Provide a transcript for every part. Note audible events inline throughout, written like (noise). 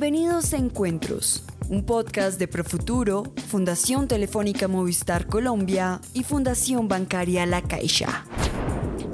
Bienvenidos a Encuentros, un podcast de Profuturo, Fundación Telefónica Movistar Colombia y Fundación Bancaria La Caixa.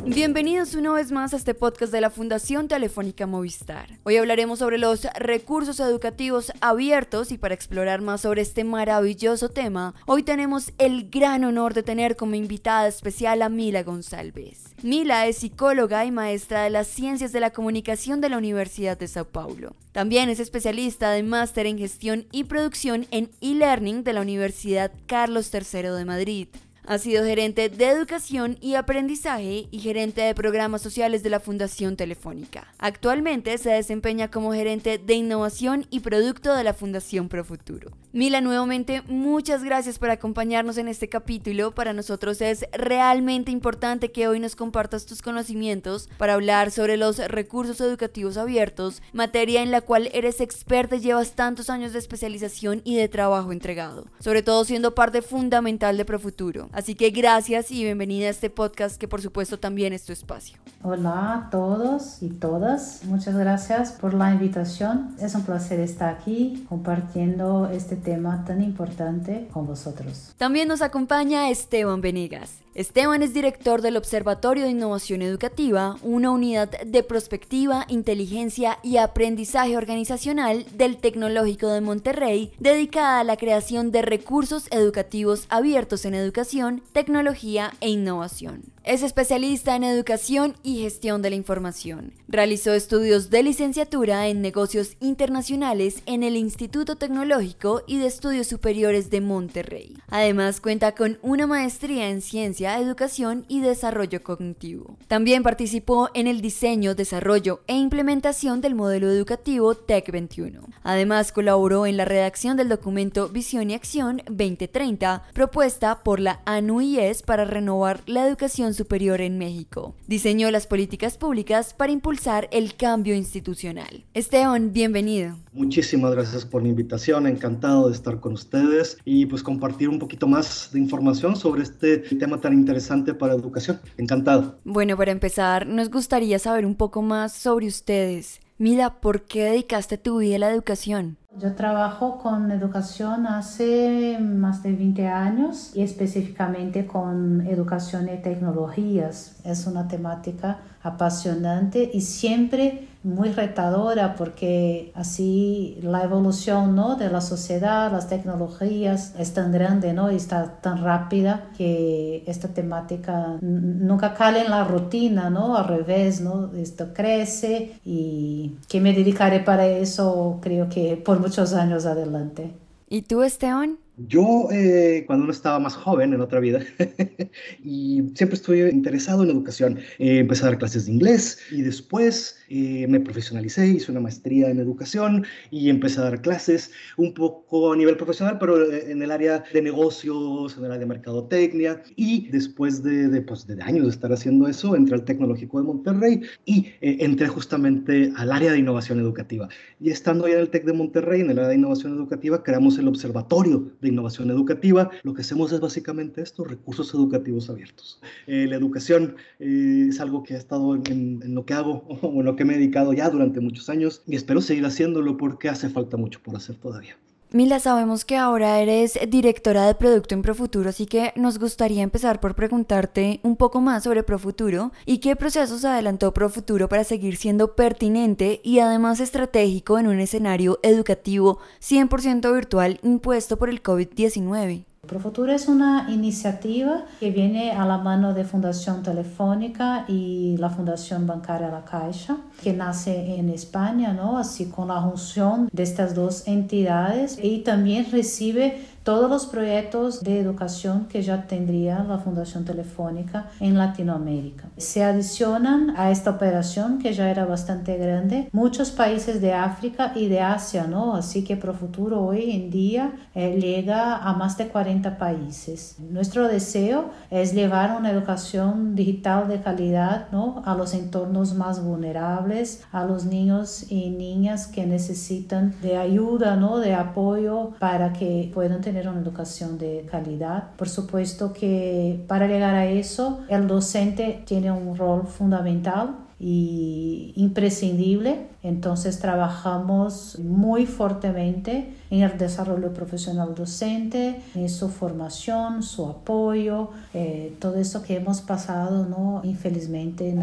Bienvenidos una vez más a este podcast de la Fundación Telefónica Movistar. Hoy hablaremos sobre los recursos educativos abiertos y para explorar más sobre este maravilloso tema, hoy tenemos el gran honor de tener como invitada especial a Mila González. Mila es psicóloga y maestra de las ciencias de la comunicación de la Universidad de Sao Paulo. También es especialista de máster en gestión y producción en e-learning de la Universidad Carlos III de Madrid. Ha sido gerente de educación y aprendizaje y gerente de programas sociales de la Fundación Telefónica. Actualmente se desempeña como gerente de innovación y producto de la Fundación Profuturo. Mila, nuevamente muchas gracias por acompañarnos en este capítulo. Para nosotros es realmente importante que hoy nos compartas tus conocimientos para hablar sobre los recursos educativos abiertos, materia en la cual eres experta y llevas tantos años de especialización y de trabajo entregado, sobre todo siendo parte fundamental de Profuturo. Así que gracias y bienvenida a este podcast que por supuesto también es tu espacio. Hola a todos y todas, muchas gracias por la invitación. Es un placer estar aquí compartiendo este tema tan importante con vosotros. También nos acompaña Esteban Venegas. Esteban es director del Observatorio de Innovación Educativa, una unidad de prospectiva, inteligencia y aprendizaje organizacional del Tecnológico de Monterrey, dedicada a la creación de recursos educativos abiertos en educación, tecnología e innovación. Es especialista en educación y gestión de la información. Realizó estudios de licenciatura en negocios internacionales en el Instituto Tecnológico y de Estudios Superiores de Monterrey. Además cuenta con una maestría en ciencia, educación y desarrollo cognitivo. También participó en el diseño, desarrollo e implementación del modelo educativo TEC 21. Además colaboró en la redacción del documento Visión y Acción 2030, propuesta por la ANUIES para renovar la educación superior en México. Diseñó las políticas públicas para impulsar el cambio institucional. Esteban, bienvenido. Muchísimas gracias por la invitación, encantado de estar con ustedes y pues compartir un poquito más de información sobre este tema tan interesante para educación. Encantado. Bueno, para empezar, nos gustaría saber un poco más sobre ustedes. Mira, ¿por qué dedicaste tu vida a la educación? Yo trabajo con educación hace más de 20 años y específicamente con educación y tecnologías. Es una temática apasionante y siempre muy retadora porque así la evolución ¿no? de la sociedad, las tecnologías es tan grande ¿no? y está tan rápida que esta temática nunca cae en la rutina, ¿no? al revés, ¿no? esto crece y que me dedicaré para eso creo que por muchos años adelante. ¿Y tú, Esteban? Yo, eh, cuando uno estaba más joven en otra vida, (laughs) y siempre estuve interesado en educación, eh, empecé a dar clases de inglés y después eh, me profesionalicé, hice una maestría en educación y empecé a dar clases un poco a nivel profesional, pero en el área de negocios, en el área de mercadotecnia. Y después de, de, pues, de años de estar haciendo eso, entré al Tecnológico de Monterrey y entré justamente al área de innovación educativa. Y estando ahí en el TEC de Monterrey, en el área de innovación educativa, creamos el Observatorio de innovación educativa, lo que hacemos es básicamente esto, recursos educativos abiertos. Eh, la educación eh, es algo que ha estado en, en, lo que hago (laughs) o en lo que me he dedicado ya durante muchos años y espero seguir haciéndolo porque hace falta mucho por hacer todavía. Mila, sabemos que ahora eres directora de producto en Profuturo, así que nos gustaría empezar por preguntarte un poco más sobre Profuturo y qué procesos adelantó Profuturo para seguir siendo pertinente y además estratégico en un escenario educativo 100% virtual impuesto por el COVID-19. Profuturo es una iniciativa que viene a la mano de Fundación Telefónica y la Fundación Bancaria La Caixa, que nace en España, ¿no? así con la junción de estas dos entidades y también recibe todos los proyectos de educación que ya tendría la Fundación Telefónica en Latinoamérica. Se adicionan a esta operación que ya era bastante grande muchos países de África y de Asia, ¿no? Así que Profuturo hoy en día eh, llega a más de 40 países. Nuestro deseo es llevar una educación digital de calidad, ¿no? A los entornos más vulnerables, a los niños y niñas que necesitan de ayuda, ¿no? De apoyo para que puedan tener tener una educación de calidad. Por supuesto que para llegar a eso, el docente tiene un rol fundamental y imprescindible. Entonces trabajamos muy fuertemente en el desarrollo profesional docente, en su formación, su apoyo, eh, todo eso que hemos pasado, ¿no? infelizmente,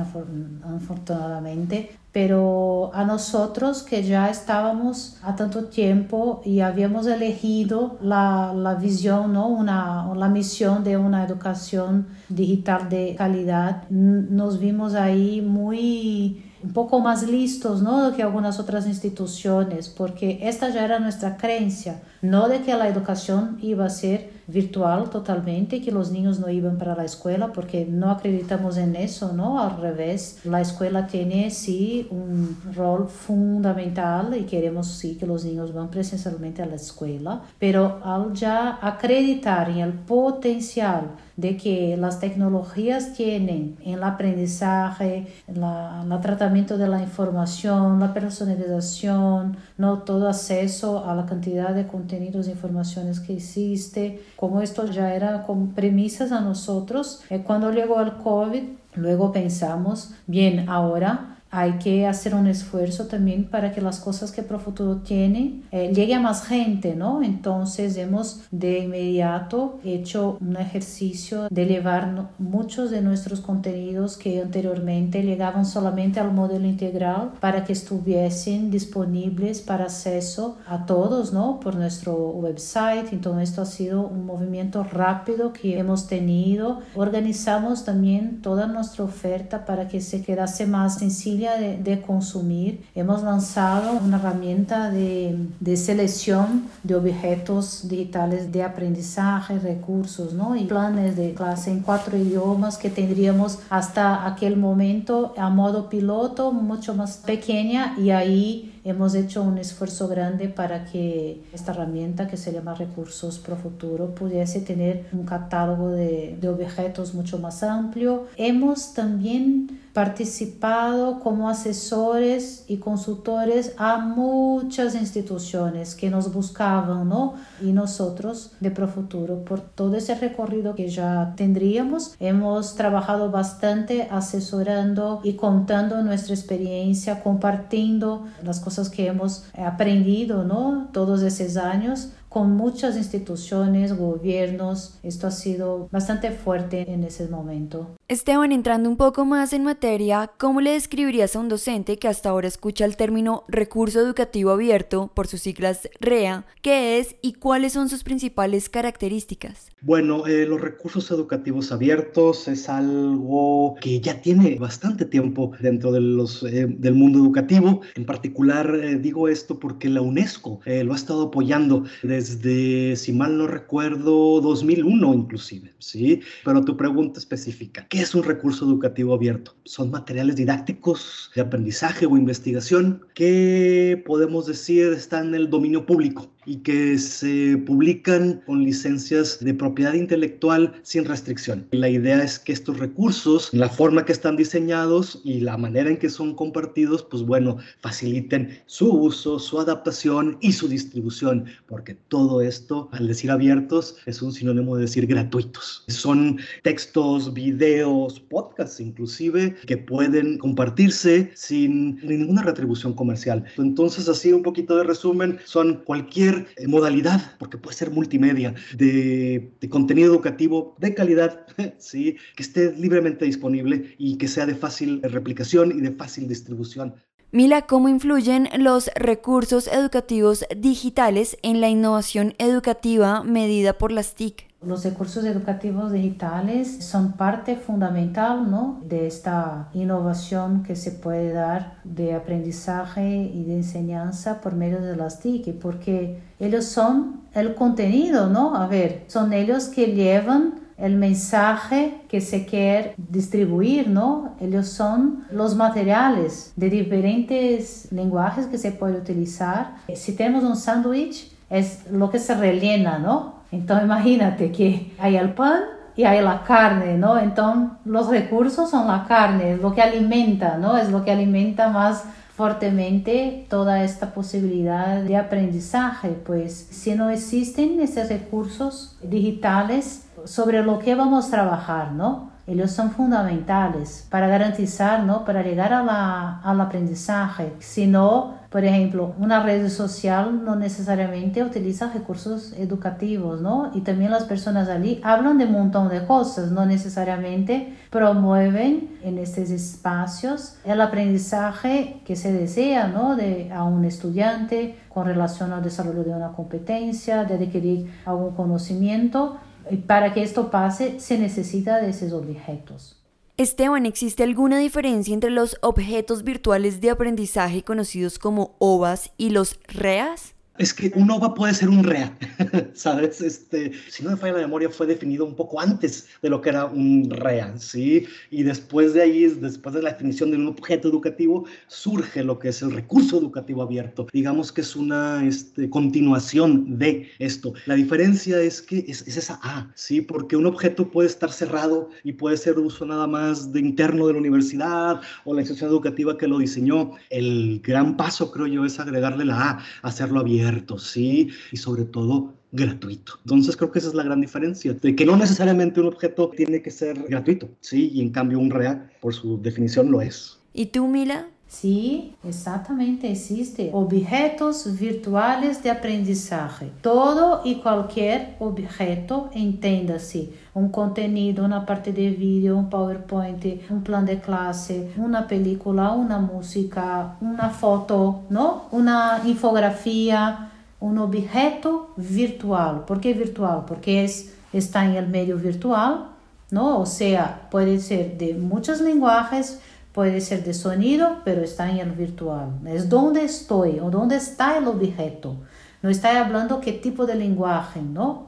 afortunadamente, pero a nosotros que ya estábamos a tanto tiempo y habíamos elegido la, la visión, ¿no? una, la misión de una educación digital de calidad, nos vimos ahí muy un poco más listos ¿no? que algunas otras instituciones, porque esta ya era nuestra creencia, no de que la educación iba a ser virtual totalmente, que los niños no iban para la escuela, porque no acreditamos en eso, ¿no? Al revés, la escuela tiene sí un rol fundamental y queremos sí que los niños van presencialmente a la escuela, pero al ya acreditar en el potencial de que las tecnologías tienen en el aprendizaje, en el tratamiento de la información, la personalización, no todo acceso a la cantidad de contenidos e informaciones que existe, como esto ya era como premisas a nosotros, eh, cuando llegó el COVID, luego pensamos, bien, ahora hay que hacer un esfuerzo también para que las cosas que Profuturo tiene eh, llegue a más gente, ¿no? Entonces hemos de inmediato hecho un ejercicio de llevar muchos de nuestros contenidos que anteriormente llegaban solamente al modelo integral para que estuviesen disponibles para acceso a todos, ¿no? Por nuestro website. Entonces esto ha sido un movimiento rápido que hemos tenido. Organizamos también toda nuestra oferta para que se quedase más de, consumir, hemos lanzado una herramienta de, de, selección de objetos digitales de aprendizaje, recursos ¿no? y planes de clase en cuatro idiomas que tendríamos hasta aquel momento a modo piloto, mucho más pequeña y ahí hemos hecho un esfuerzo grande para que esta herramienta que se llama Recursos Pro Futuro pudiese tener un catálogo de, de objetos mucho más amplio. Hemos también participado como asesores y consultores a muchas instituciones que nos buscaban, ¿no? Y nosotros de Profuturo, por todo ese recorrido que ya tendríamos, hemos trabajado bastante asesorando y contando nuestra experiencia, compartiendo las cosas que hemos aprendido, ¿no? Todos esos años con muchas instituciones, gobiernos. Esto ha sido bastante fuerte en ese momento. Esteban, entrando un poco más en materia, ¿cómo le describirías a un docente que hasta ahora escucha el término recurso educativo abierto, por sus siglas REA, qué es y cuáles son sus principales características? Bueno, eh, los recursos educativos abiertos es algo que ya tiene bastante tiempo dentro de los, eh, del mundo educativo. En particular, eh, digo esto porque la UNESCO lo ha estado apoyando desde, si mal no recuerdo, 2001 inclusive, ¿sí? Pero tu pregunta específica, ¿qué es un recurso educativo abierto? Son materiales didácticos de aprendizaje o investigación que podemos decir están en el dominio público y que se publican con licencias de propiedad intelectual sin restricción. La idea es que estos recursos, la forma que están diseñados y la manera en que son compartidos, pues bueno, faciliten su uso, su adaptación y su distribución, porque todo esto, al decir abiertos, es un sinónimo de decir gratuitos. Son textos, videos, podcasts inclusive, que pueden compartirse sin ninguna retribución comercial. Entonces, así un poquito de resumen, son cualquier eh, modalidad, porque puede ser multimedia, de, de contenido educativo de calidad, (laughs) ¿sí? que esté libremente disponible y que sea de fácil replicación y de fácil distribución. Mila, ¿cómo influyen los recursos educativos digitales en la innovación educativa medida por las TIC? Los recursos educativos digitales son parte fundamental ¿no? de esta innovación que se puede dar de aprendizaje y de enseñanza por medio de las TIC, porque ellos son el contenido, ¿no? A ver, son ellos que llevan el mensaje que se quiere distribuir, ¿no? Ellos son los materiales de diferentes lenguajes que se puede utilizar. Si tenemos un sándwich, es lo que se rellena, ¿no? Entonces imagínate que hay el pan y hay la carne, ¿no? Entonces los recursos son la carne, es lo que alimenta, ¿no? Es lo que alimenta más fuertemente toda esta posibilidad de aprendizaje, pues si no existen esos recursos digitales sobre lo que vamos a trabajar, ¿no? ellos son fundamentales para garantizar, ¿no? Para llegar a la, al aprendizaje. Si no, por ejemplo, una red social no necesariamente utiliza recursos educativos, ¿no? Y también las personas allí hablan de un montón de cosas, no necesariamente promueven en estos espacios el aprendizaje que se desea, ¿no? De, a un estudiante con relación al desarrollo de una competencia, de adquirir algún conocimiento. Y para que esto pase se necesita de esos objetos. Esteban, ¿existe alguna diferencia entre los objetos virtuales de aprendizaje conocidos como OVAs y los REAS? Es que un OVA puede ser un REA, (laughs) ¿sabes? Este, si no me falla la memoria, fue definido un poco antes de lo que era un REA, ¿sí? Y después de ahí, después de la definición de un objeto educativo, surge lo que es el recurso educativo abierto. Digamos que es una este, continuación de esto. La diferencia es que es, es, esa A, ¿sí? Porque un objeto puede estar cerrado y puede ser uso nada más de interno de la universidad o la institución educativa que lo diseñó. El gran paso, creo yo, es agregarle la A, hacerlo abierto sí, y sobre todo gratuito. Entonces creo que esa es la gran diferencia, de que no necesariamente un objeto tiene que ser gratuito, sí, y en cambio un REA, por su definición, lo es. ¿Y tú, Mila? Sí, exactamente existe. Objetos virtuales de aprendizaje. Todo y cualquier objeto, entiéndase, un contenido, una parte de vídeo, un PowerPoint, un plan de clase, una película, una música, una foto, ¿no? Una infografía, un objeto virtual. ¿Por qué virtual? Porque es, está en el medio virtual, ¿no? O sea, puede ser de muchos lenguajes, Puede ser de sonido, pero está en el virtual. Es donde estoy o dónde está el objeto. No está hablando qué tipo de lenguaje, ¿no?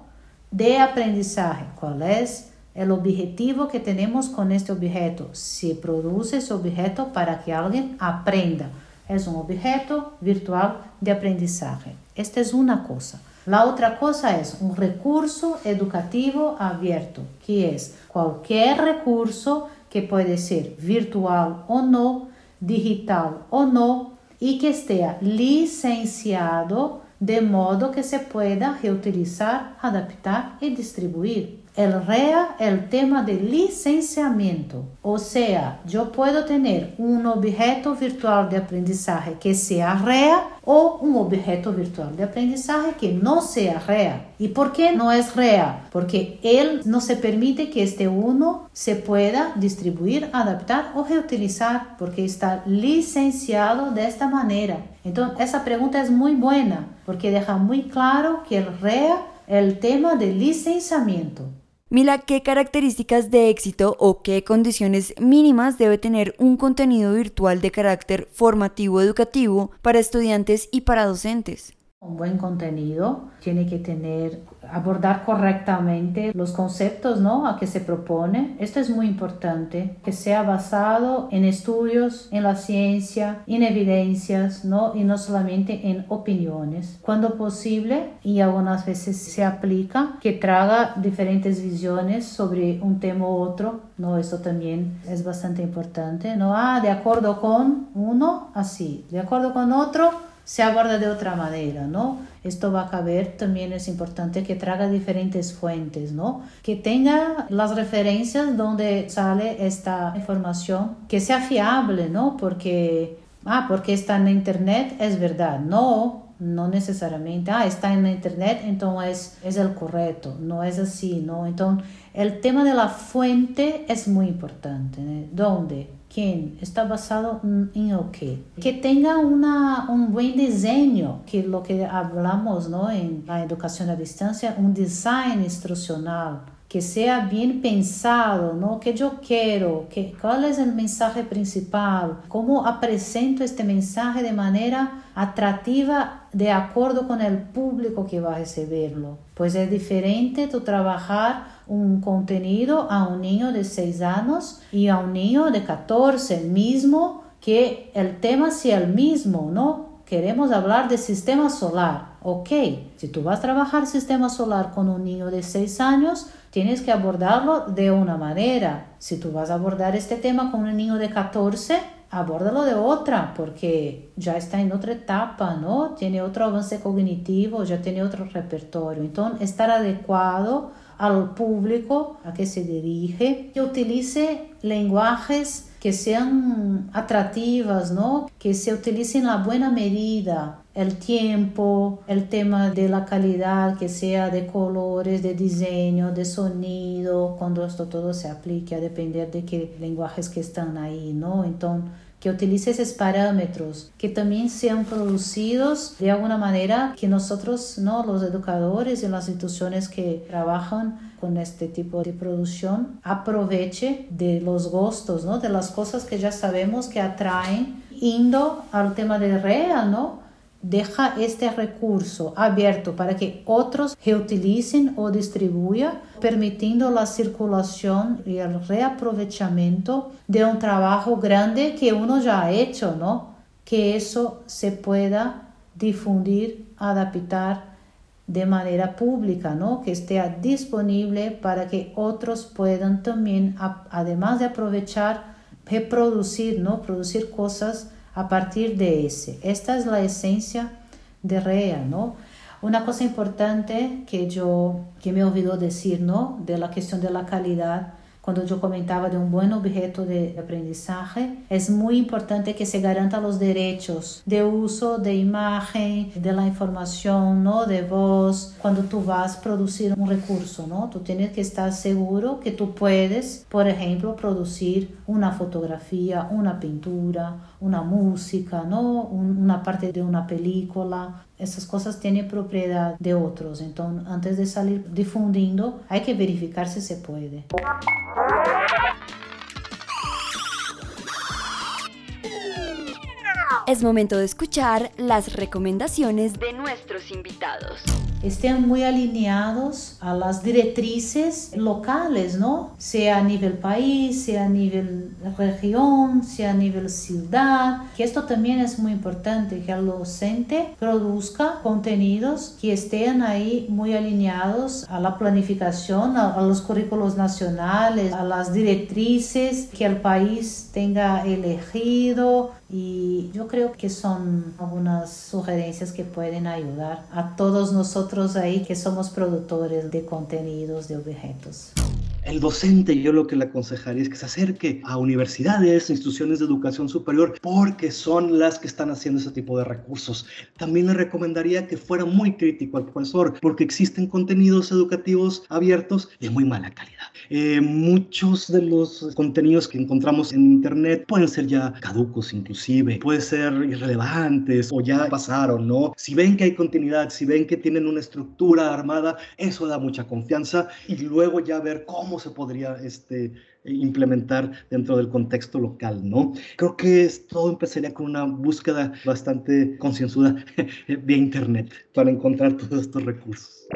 De aprendizaje. ¿Cuál es el objetivo que tenemos con este objeto? Se produce ese objeto para que alguien aprenda. Es un objeto virtual de aprendizaje. Esta es una cosa. La otra cosa es un recurso educativo abierto, que es cualquier recurso que puede ser virtual o no, digital o no, y que esté licenciado de modo que se pueda reutilizar, adaptar y distribuir. El REA el tema de licenciamiento, o sea, yo puedo tener un objeto virtual de aprendizaje que sea REA o un objeto virtual de aprendizaje que no sea REA. ¿Y por qué no es REA? Porque él no se permite que este uno se pueda distribuir, adaptar o reutilizar, porque está licenciado de esta manera. Entonces, esa pregunta es muy buena porque deja muy claro que el REA el tema de licenciamiento. Mila, ¿qué características de éxito o qué condiciones mínimas debe tener un contenido virtual de carácter formativo educativo para estudiantes y para docentes? Un buen contenido tiene que tener, abordar correctamente los conceptos ¿no? a que se propone. Esto es muy importante, que sea basado en estudios, en la ciencia, en evidencias ¿no? y no solamente en opiniones. Cuando posible, y algunas veces se aplica, que traga diferentes visiones sobre un tema u otro. ¿no? Eso también es bastante importante. ¿no? Ah, de acuerdo con uno, así. De acuerdo con otro, se aborda de otra manera, ¿no? Esto va a caber, también es importante que traiga diferentes fuentes, ¿no? Que tenga las referencias donde sale esta información, que sea fiable, ¿no? Porque, ah, porque está en internet, es verdad, no, no necesariamente, ah, está en internet, entonces es el correcto, no es así, ¿no? Entonces, el tema de la fuente es muy importante, ¿no? ¿Dónde? Quién está basado en qué. Que tenga una, un buen diseño, que lo que hablamos ¿no? en la educación a distancia, un design instruccional que sea bien pensado, ¿no? Que yo quiero, que, cuál es el mensaje principal, cómo presento este mensaje de manera atractiva de acuerdo con el público que va a recibirlo. Pues es diferente tu trabajar un contenido a un niño de 6 años y a un niño de 14, mismo que el tema sea el mismo, ¿no? Queremos hablar de sistema solar. Ok, si tú vas a trabajar sistema solar con un niño de 6 años, tienes que abordarlo de una manera. Si tú vas a abordar este tema con un niño de 14, abórdalo de otra, porque ya está en otra etapa, ¿no? Tiene otro avance cognitivo, ya tiene otro repertorio. Entonces, estar adecuado al público a que se dirige, que utilice lenguajes que sean atractivas, ¿no? Que se utilicen la buena medida, el tiempo, el tema de la calidad, que sea de colores, de diseño, de sonido, cuando esto todo se aplique a depender de qué lenguajes que están ahí, ¿no? Entonces, que utilice esos parámetros, que también sean producidos de alguna manera que nosotros, ¿no? los educadores y las instituciones que trabajan con este tipo de producción, aproveche de los gustos, ¿no? de las cosas que ya sabemos que atraen, indo al tema de REA, ¿no? Deja este recurso abierto para que otros reutilicen o distribuyan, permitiendo la circulación y el reaprovechamiento de un trabajo grande que uno ya ha hecho, ¿no? Que eso se pueda difundir, adaptar de manera pública, ¿no? Que esté disponible para que otros puedan también, además de aprovechar, reproducir, ¿no? Producir cosas a partir de ese. Esta es la esencia de REA, ¿no? Una cosa importante que yo que me olvidó decir, ¿no? De la cuestión de la calidad cuando yo comentaba de un buen objeto de aprendizaje, es muy importante que se garantan los derechos de uso de imagen, de la información, ¿no? de voz, cuando tú vas a producir un recurso, ¿no? Tú tienes que estar seguro que tú puedes, por ejemplo, producir una fotografía, una pintura, una música, ¿no? una parte de una película, esas cosas tienen propiedad de otros. Entonces, antes de salir difundiendo, hay que verificar si se puede. Es momento de escuchar las recomendaciones de nuestros invitados estén muy alineados a las directrices locales, ¿no? Sea a nivel país, sea a nivel región, sea a nivel ciudad, que esto también es muy importante, que el docente produzca contenidos que estén ahí muy alineados a la planificación, a, los currículos nacionales, a las directrices que el país tenga elegido, y yo creo que son algunas sugerencias que pueden ayudar a todos nosotros ahí que somos productores de contenidos, de objetos. El docente, yo lo que le aconsejaría es que se acerque a universidades, instituciones de educación superior, porque son las que están haciendo ese tipo de recursos. También le recomendaría que fuera muy crítico al profesor, porque existen contenidos educativos abiertos de muy mala calidad. Eh, muchos de los contenidos que encontramos en Internet pueden ser ya caducos inclusive, pueden ser irrelevantes o ya pasaron, ¿no? Si ven que hay continuidad, si ven que tienen una estructura armada, eso da mucha confianza y luego ya ver cómo se podría este, implementar dentro del contexto local, ¿no? Creo que todo empezaría con una búsqueda bastante concienzuda (laughs) vía Internet para encontrar todos estos recursos.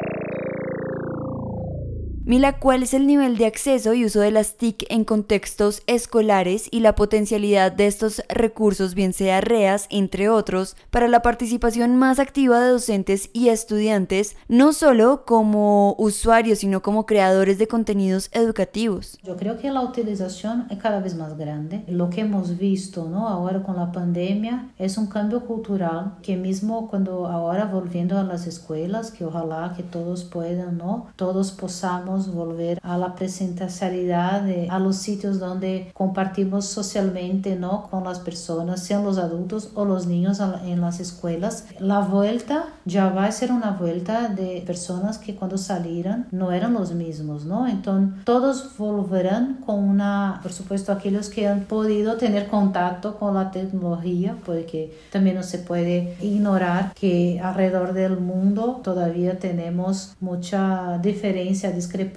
Mila, ¿cuál es el nivel de acceso y uso de las TIC en contextos escolares y la potencialidad de estos recursos, bien sea REAS, entre otros, para la participación más activa de docentes y estudiantes, no solo como usuarios, sino como creadores de contenidos educativos? Yo creo que la utilización es cada vez más grande. Lo que hemos visto ¿no? ahora con la pandemia es un cambio cultural que mismo cuando ahora volviendo a las escuelas, que ojalá que todos puedan, ¿no? todos posamos volver a la presencialidad, a los sitios donde compartimos socialmente ¿no? con las personas, sean los adultos o los niños en las escuelas. La vuelta ya va a ser una vuelta de personas que cuando salieron no eran los mismos, ¿no? Entonces todos volverán con una, por supuesto, aquellos que han podido tener contacto con la tecnología, porque también no se puede ignorar que alrededor del mundo todavía tenemos mucha diferencia, discrepancia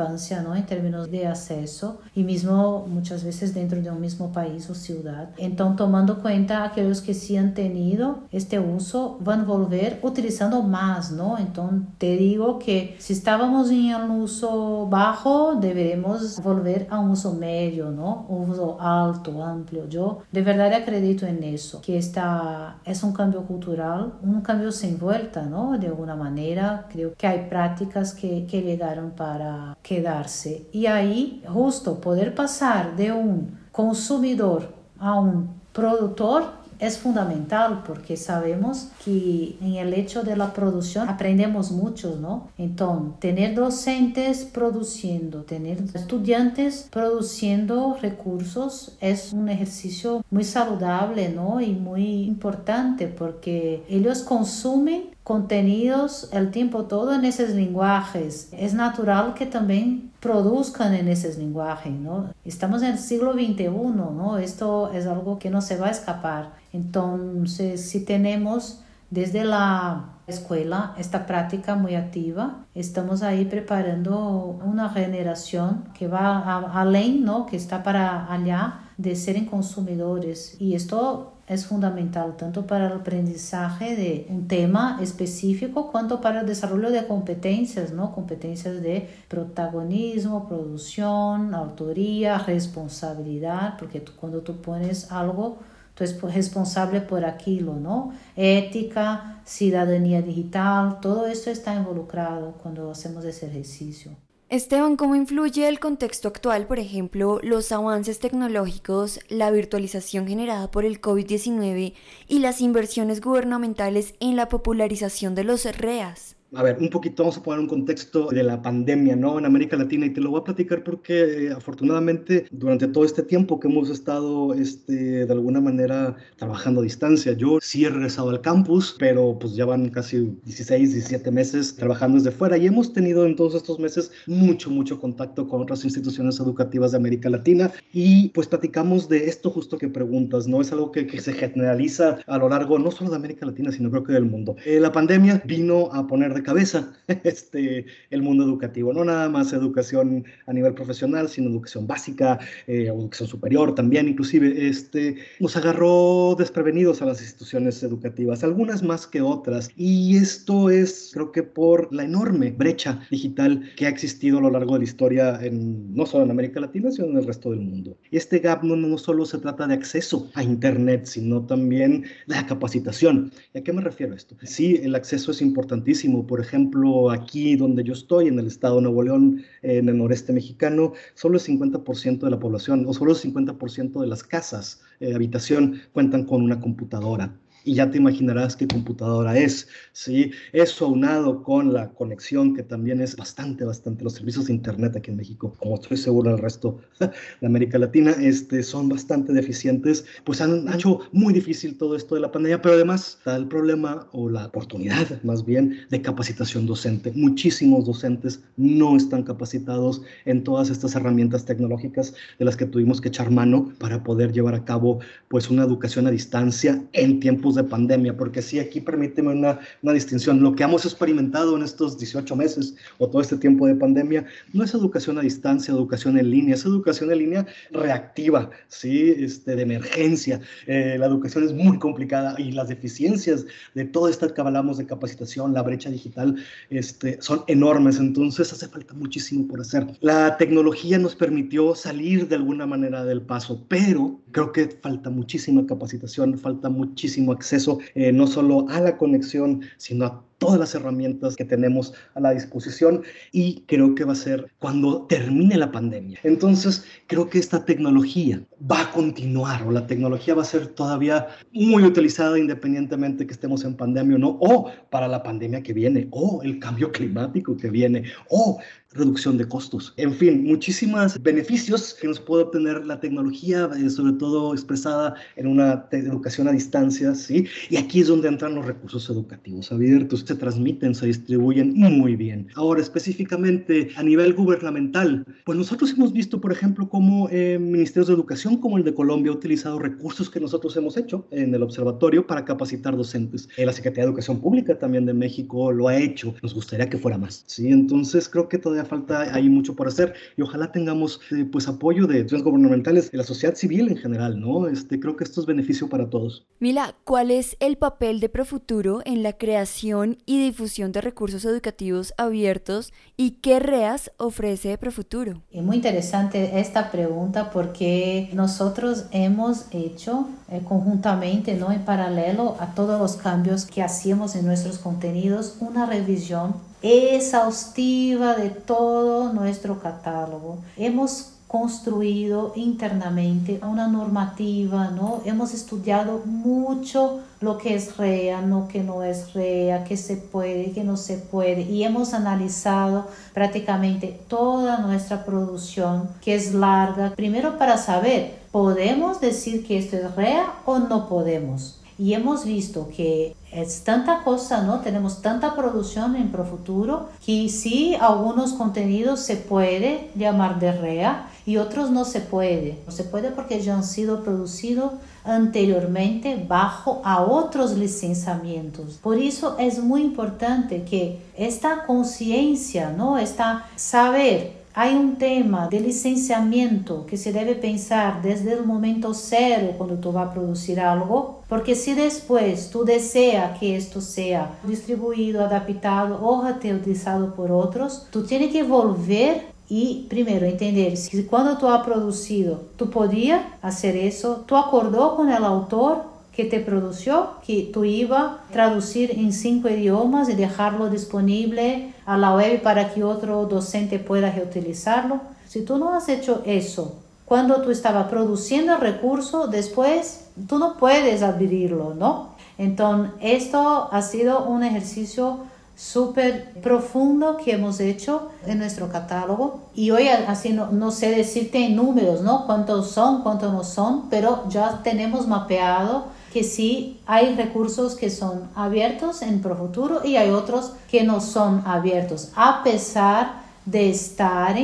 ¿no? en términos de acceso y mismo muchas veces dentro de un mismo país o ciudad. Entonces, tomando cuenta aquellos que sí han tenido este uso, a volver utilizando más, ¿no? Entonces, te digo que si estábamos en un uso bajo, deberemos volver a un uso medio, ¿no? Un uso alto, amplio. Yo de verdad acredito en eso, que esta es un cambio cultural, un cambio sin vuelta, ¿no? De alguna manera, creo que hay prácticas que, que llegaron para quedarse. Y ahí, justo poder pasar de un consumidor a un productor es fundamental porque sabemos que en el hecho de la producción aprendemos mucho, ¿no? Entonces, tener docentes produciendo, tener estudiantes produciendo recursos es un ejercicio muy saludable, ¿no? Y muy importante porque ellos consumen contenidos el tiempo todo en esos lenguajes. Es natural que también produzcan en esos lenguajes, ¿no? Estamos en el siglo XXI, ¿no? Esto es algo que no se va a escapar. Entonces, si tenemos desde la escuela esta práctica muy activa, estamos ahí preparando una generación que va a, além, ¿no? Que está para allá de ser consumidores. Y esto es fundamental tanto para el aprendizaje de un tema específico cuanto para el desarrollo de competencias, ¿no? Competencias de protagonismo, producción, autoría, responsabilidad, porque cuando tú pones algo, tú eres responsable por aquello, ¿no? Ética, ciudadanía digital, todo esto está involucrado cuando hacemos ese ejercicio. Esteban, ¿cómo influye el contexto actual, por ejemplo, los avances tecnológicos, la virtualización generada por el COVID-19 y las inversiones gubernamentales en la popularización de los REAS? A ver, un poquito vamos a poner un contexto de la pandemia, ¿no? En América Latina y te lo voy a platicar porque eh, afortunadamente durante todo este tiempo que hemos estado este, de alguna manera trabajando a distancia, yo sí he regresado al campus, pero pues ya van casi 16, 17 meses trabajando desde fuera y hemos tenido en todos estos meses mucho, mucho contacto con otras instituciones educativas de América Latina y pues platicamos de esto justo que preguntas, ¿no? Es algo que, que se generaliza a lo largo no solo de América Latina, sino creo que del mundo. Eh, la pandemia vino a poner de cabeza (laughs) este, el mundo educativo, no nada más educación a nivel profesional, sino educación básica, eh, educación superior también, inclusive, este, nos agarró desprevenidos a las instituciones educativas, algunas más que otras, y esto es, creo que por la enorme brecha digital que ha existido a lo largo de la historia, en, no solo en América Latina, sino en el resto del mundo. Y este gap no, no solo se trata de acceso a Internet, sino también de la capacitación. ¿Y a qué me refiero esto? Sí, el acceso es importantísimo, por ejemplo, aquí donde yo estoy, en el estado de Nuevo León, en el noreste mexicano, solo el 50% de la población o solo el 50% de las casas, de habitación, cuentan con una computadora y ya te imaginarás qué computadora es, ¿sí? Eso aunado con la conexión, que también es bastante, bastante, los servicios de Internet aquí en México, como estoy seguro el resto (laughs) de América Latina, este, son bastante deficientes, pues han, hecho muy difícil todo esto de la pandemia, pero además está el problema o la oportunidad más bien de capacitación docente. Muchísimos docentes no están capacitados en todas estas herramientas tecnológicas de las que tuvimos que echar mano para poder llevar a cabo pues una educación a distancia en tiempos de pandemia, porque sí, aquí permíteme una, una distinción. Lo que hemos experimentado en estos 18 meses o todo este tiempo de pandemia no es educación a distancia, educación en línea, es educación en línea reactiva, ¿sí? Este, de emergencia. Eh, la educación es muy complicada y las deficiencias de todo esto que hablamos de capacitación, la brecha digital, este, son enormes, entonces hace falta muchísimo por hacer. La tecnología nos permitió salir de alguna manera del paso, pero creo que falta muchísima capacitación, falta muchísimo acceso eh, no solo a la conexión, sino a todas las herramientas que tenemos a la disposición y creo que va a ser cuando termine la pandemia. Entonces, creo que esta tecnología va a continuar o la tecnología va a ser todavía muy utilizada independientemente que estemos en pandemia o no, o para la pandemia que viene, o el cambio climático que viene, o reducción de costos. En fin, muchísimos beneficios que nos puede obtener la tecnología, eh, sobre todo expresada en una educación a distancia, ¿sí? Y aquí es donde entran los recursos educativos abiertos se transmiten, se distribuyen muy bien. Ahora, específicamente a nivel gubernamental, pues nosotros hemos visto, por ejemplo, cómo eh, ministerios de educación como el de Colombia ha utilizado recursos que nosotros hemos hecho en el observatorio para capacitar docentes. Eh, la Secretaría de Educación Pública también de México lo ha hecho. Nos gustaría que fuera más. Sí, entonces creo que todavía falta ahí mucho por hacer y ojalá tengamos eh, pues apoyo de instituciones gubernamentales, de la sociedad civil en general, ¿no? Este, creo que esto es beneficio para todos. Mila, ¿cuál es el papel de Profuturo en la creación y difusión de recursos educativos abiertos y qué REAS ofrece Profuturo. Es muy interesante esta pregunta porque nosotros hemos hecho eh, conjuntamente, ¿no? en paralelo a todos los cambios que hacíamos en nuestros contenidos, una revisión exhaustiva de todo nuestro catálogo. Hemos construido internamente una normativa, ¿no? Hemos estudiado mucho lo que es REA, lo que no es REA, qué se puede, qué no se puede, y hemos analizado prácticamente toda nuestra producción, que es larga, primero para saber, ¿podemos decir que esto es REA o no podemos? Y hemos visto que es tanta cosa, ¿no? Tenemos tanta producción en Profuturo que sí, algunos contenidos se puede llamar de REA y otros no se puede. No se puede porque ya han sido producidos anteriormente bajo a otros licenciamientos. Por eso es muy importante que esta conciencia, ¿no? Esta saber hay un tema de licenciamiento que se debe pensar desde el momento cero cuando tú vas a producir algo, porque si después tú deseas que esto sea distribuido, adaptado o reutilizado por otros, tú tienes que volver y primero entender si cuando tú has producido, tú podías hacer eso, tú acordó con el autor que te produjo, que tú ibas a traducir en cinco idiomas y dejarlo disponible a la web para que otro docente pueda reutilizarlo. Si tú no has hecho eso, cuando tú estabas produciendo el recurso, después tú no puedes abrirlo, ¿no? Entonces, esto ha sido un ejercicio súper profundo que hemos hecho en nuestro catálogo y hoy así no, no, sé decirte en números, ¿no? Cuántos son, cuántos no son, pero ya tenemos mapeado que sí hay recursos que son abiertos en Profuturo y hay otros que no son abiertos, a pesar de estar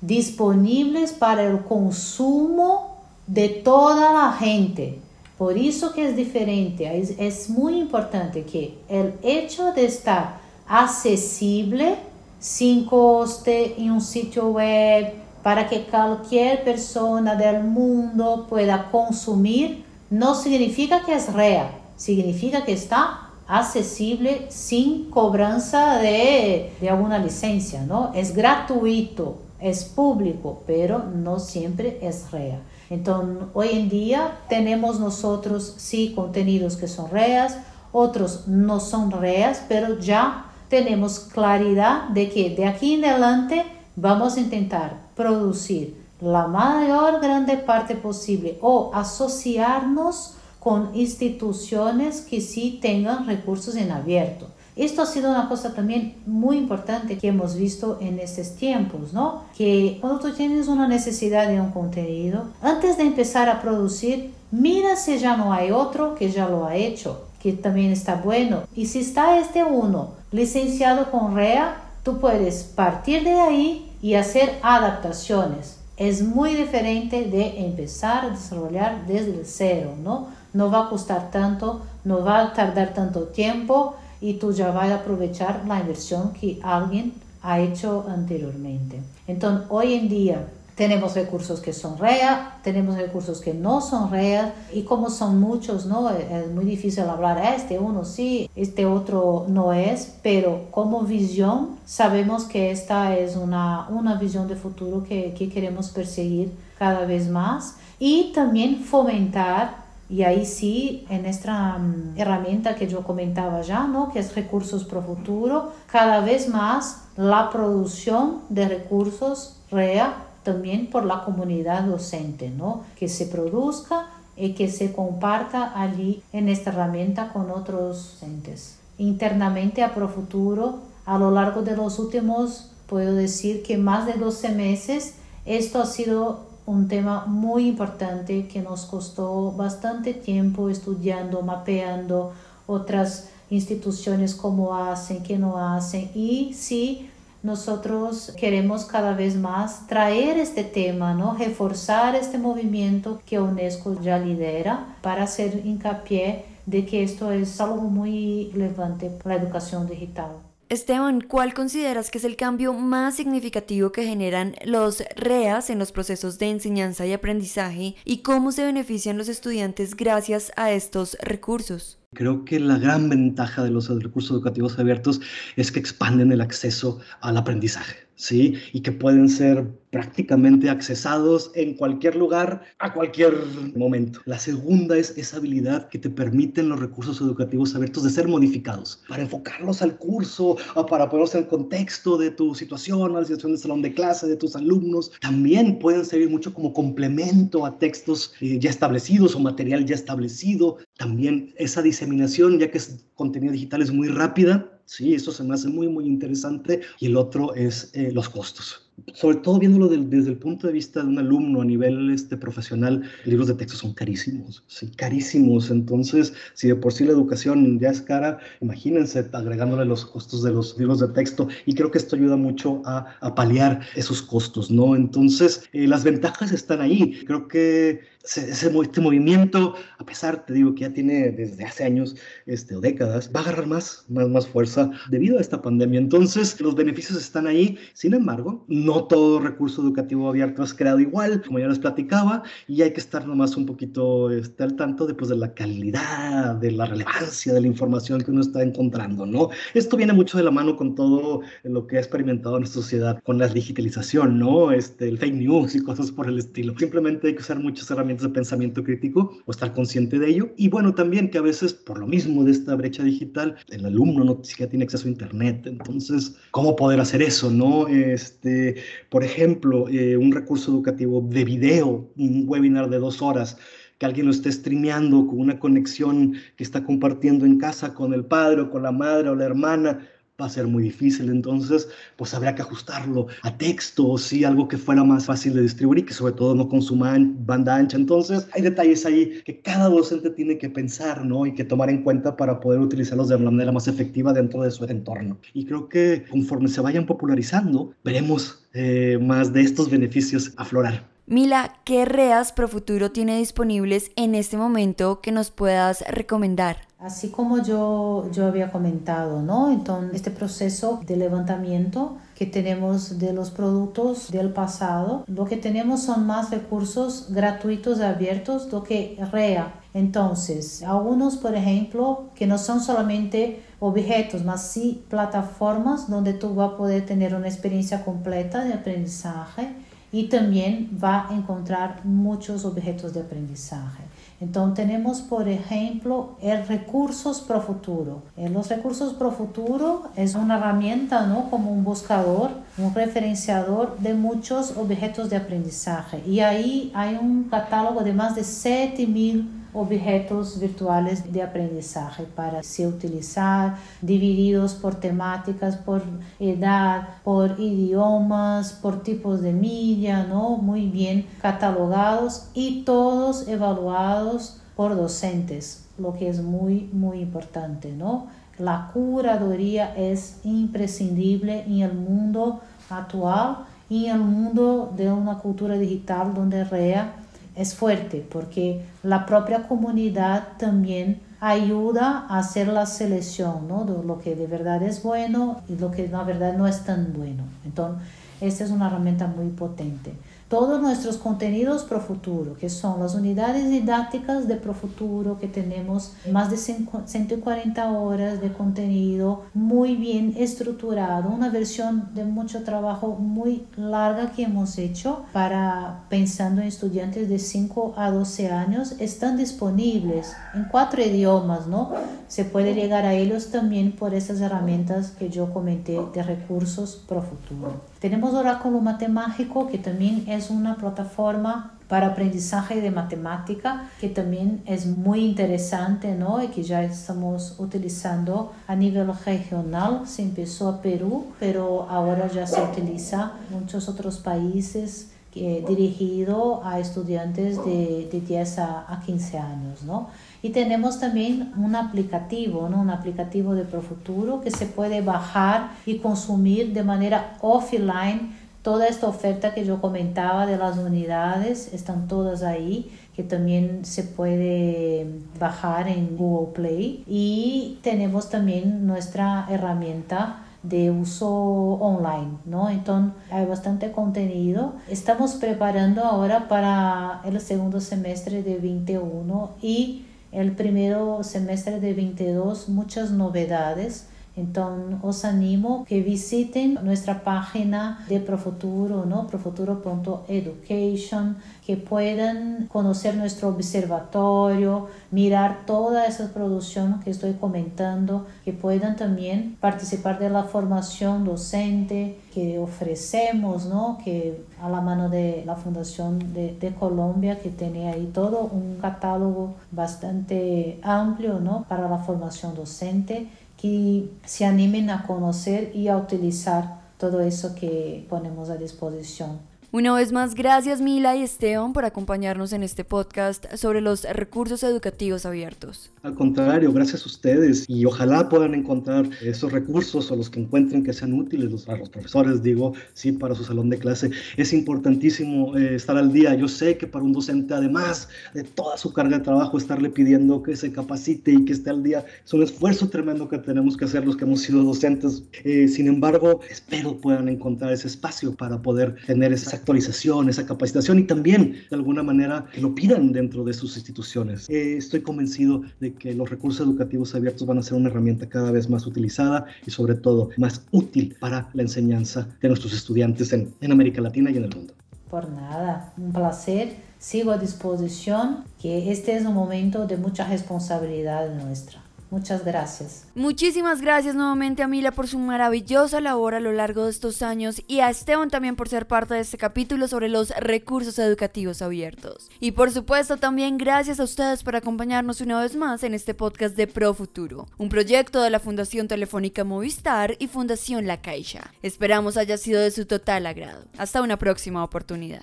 disponibles para el consumo de toda la gente. Por eso que es diferente, es, es muy importante que el hecho de estar accesible sin coste en un sitio web para que cualquier persona del mundo pueda consumir no significa que es real, significa que está accesible sin cobranza de, alguna licencia, ¿no? Es gratuito, es público, pero no siempre es real. Entonces, hoy en día tenemos nosotros sí contenidos que son reales, otros no son reales, pero ya tenemos claridad de que de aquí en adelante vamos a intentar producir la mayor grande parte posible o asociarnos con instituciones que sí tengan recursos en abierto. Esto ha sido una cosa también muy importante que hemos visto en estos tiempos, ¿no? Que cuando tú tienes una necesidad de un contenido, antes de empezar a producir, mira si ya no hay otro que ya lo ha hecho, que también está bueno. Y si está este uno licenciado con REA, tú puedes partir de ahí y hacer adaptaciones es muy diferente de empezar a desarrollar desde cero, ¿no? No va a costar tanto, no va a tardar tanto tiempo y tú ya vas a aprovechar la inversión que alguien ha hecho anteriormente. Entonces, hoy en día tenemos recursos que son REA, tenemos recursos que no son REA y como son muchos, ¿no? Es muy difícil hablar, ah, este uno sí, este otro no es, pero como visión sabemos que esta es una, una visión de futuro que, que queremos perseguir cada vez más y también fomentar y ahí sí, en esta mm, herramienta que yo comentaba ya, ¿no? que es recursos pro futuro, cada vez más la producción de recursos REA también por la comunidad docente, ¿no? Que se produzca y que se comparta allí en esta herramienta con otros docentes. Internamente a Profuturo, a lo largo de los últimos, puedo decir que más de 12 meses, esto ha sido un tema muy importante que nos costó bastante tiempo estudiando, mapeando otras instituciones cómo hacen, qué no hacen y sí nosotros queremos cada vez más traer este tema, ¿no? reforzar este movimiento que UNESCO ya lidera para hacer hincapié de que esto es algo muy relevante para la educación digital. Esteban, ¿cuál consideras que es el cambio más significativo que generan los REAS en los procesos de enseñanza y aprendizaje y cómo se benefician los estudiantes gracias a estos recursos? Creo que la gran ventaja de los recursos educativos abiertos es que expanden el acceso al aprendizaje. ¿Sí? Y que pueden ser prácticamente accesados en cualquier lugar, a cualquier momento. La segunda es esa habilidad que te permiten los recursos educativos abiertos de ser modificados, para enfocarlos al curso, o para ponerlos en el contexto de tu situación, a la situación del salón de clase, de tus alumnos. También pueden servir mucho como complemento a textos eh, ya establecidos o material ya establecido. También esa diseminación, ya que es contenido digital es muy rápida, Sí, eso se me hace muy, muy interesante. Y el otro es eh, los costos sobre todo viéndolo desde el punto de vista de un alumno a nivel este, profesional, libros de texto son carísimos, sí, carísimos. Entonces, si de por sí la educación ya es cara, imagínense agregándole los costos de los libros de texto y creo que esto ayuda mucho a, a paliar esos costos, ¿no? Entonces, eh, las ventajas están ahí. Creo que ese, este movimiento, a pesar, te digo, que ya tiene desde hace años este, o décadas, va a agarrar más, más, más fuerza debido a esta pandemia. Entonces, los beneficios están ahí. Sin embargo, no todo recurso educativo abierto es creado igual, como ya les platicaba, y hay que estar nomás un poquito este, al tanto de, pues, de la calidad, de la relevancia de la información que uno está encontrando, ¿no? Esto viene mucho de la mano con todo lo que ha experimentado nuestra sociedad, con la digitalización, ¿no? Este, el fake news y cosas por el estilo. Simplemente hay que usar muchas herramientas de pensamiento crítico o estar consciente de ello. Y bueno, también que a veces, por lo mismo de esta brecha digital, el alumno no siquiera tiene acceso a Internet. Entonces, ¿cómo poder hacer eso, no? Este, por ejemplo, eh, un recurso educativo de video, un webinar de dos horas, que alguien lo esté streameando con una conexión que está compartiendo en casa con el padre o con la madre o la hermana, va a ser muy difícil, entonces pues habría que ajustarlo a texto, o sí, algo que fuera más fácil de distribuir que sobre todo no consuma banda ancha. Entonces hay detalles ahí que cada docente tiene que pensar, ¿no? Y que tomar en cuenta para poder utilizarlos de la manera más efectiva dentro de su entorno. Y creo que conforme se vayan popularizando, veremos eh, más de estos beneficios aflorar. Mila, ¿qué REAS Profuturo tiene disponibles en este momento que nos puedas recomendar? Así como yo, yo había comentado, ¿no? Entonces, este proceso de levantamiento que tenemos de los productos del pasado, lo que tenemos son más recursos gratuitos abiertos do que REA. Entonces, algunos, por ejemplo, que no son solamente objetos, mas sí plataformas donde tú vas a poder tener una experiencia completa de aprendizaje y también va a encontrar muchos objetos de aprendizaje. Entonces tenemos, por ejemplo, el recursos pro futuro. En los recursos pro futuro es una herramienta, ¿no? Como un buscador, un referenciador de muchos objetos de aprendizaje. Y ahí hay un catálogo de más de 7000 objetos virtuales de aprendizaje para se utilizar, divididos por temáticas, por edad, por idiomas, por tipos de media, ¿no? Muy bien catalogados y todos evaluados por docentes, lo que es muy, muy importante, ¿no? La curaduría es imprescindible en el mundo actual y en el mundo de una cultura digital donde REA es fuerte porque la propia comunidad también ayuda a hacer la selección ¿no? de lo que de verdad es bueno y lo que de verdad no es tan bueno. Entonces, esta es una herramienta muy potente todos nuestros contenidos Profuturo, que son las unidades didácticas de Profuturo, que tenemos más de 140 horas de contenido muy bien estructurado, una versión de mucho trabajo muy larga que hemos hecho para pensando en estudiantes de 5 a 12 años, están disponibles en cuatro idiomas, ¿no? Se puede llegar a ellos también por esas herramientas que yo comenté de recursos Profuturo. Tenemos Oráculo Matemático, que también es una plataforma para aprendizaje de matemática, que también es muy interesante, ¿no? Y que ya estamos utilizando a nivel regional. Se empezó a Perú, pero ahora ya se utiliza en muchos otros países eh, dirigido a estudiantes de, de 10 a, a 15 años, ¿no? Y tenemos también un aplicativo, ¿no? un aplicativo de Profuturo que se puede bajar y consumir de manera offline. Toda esta oferta que yo comentaba de las unidades están todas ahí, que también se puede bajar en Google Play. Y tenemos también nuestra herramienta de uso online, ¿no? Entonces hay bastante contenido. Estamos preparando ahora para el segundo semestre de 21 y el primer semestre de 22 muchas novedades Entonces, os animo que visiten nuestra página de Profuturo, ¿no? profuturo.education, que puedan conocer nuestro observatorio, mirar toda esa producción que estoy comentando, que puedan también participar de la formación docente que ofrecemos, ¿no? que a la mano de la Fundación de, de Colombia, que tiene ahí todo un catálogo bastante amplio ¿no? para la formación docente que se animen a conocer y a utilizar todo eso que ponemos a disposición. Una vez más, gracias Mila y Esteban por acompañarnos en este podcast sobre los recursos educativos abiertos. Al contrario, gracias a ustedes y ojalá puedan encontrar esos recursos o los que encuentren que sean útiles los, a los profesores, digo, sí, para su salón de clase. Es importantísimo eh, estar al día. Yo sé que para un docente, además de toda su carga de trabajo, estarle pidiendo que se capacite y que esté al día, es un esfuerzo tremendo que tenemos que hacer los que hemos sido docentes. Eh, sin embargo, espero puedan encontrar ese espacio para poder tener esa actualización, esa capacitación y también de alguna manera que lo pidan dentro de sus instituciones. Eh, estoy convencido de que los recursos educativos abiertos van a ser una herramienta cada vez más utilizada y sobre todo más útil para la enseñanza de nuestros estudiantes en, en América Latina y en el mundo. Por nada, un placer. Sigo a disposición, que este es un momento de mucha responsabilidad nuestra. Muchas gracias. Muchísimas gracias nuevamente a Mila por su maravillosa labor a lo largo de estos años y a Esteban también por ser parte de este capítulo sobre los recursos educativos abiertos. Y por supuesto también gracias a ustedes por acompañarnos una vez más en este podcast de Pro Futuro, un proyecto de la Fundación Telefónica Movistar y Fundación La Caixa. Esperamos haya sido de su total agrado. Hasta una próxima oportunidad.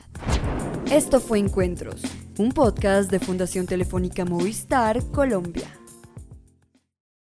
Esto fue Encuentros, un podcast de Fundación Telefónica Movistar Colombia.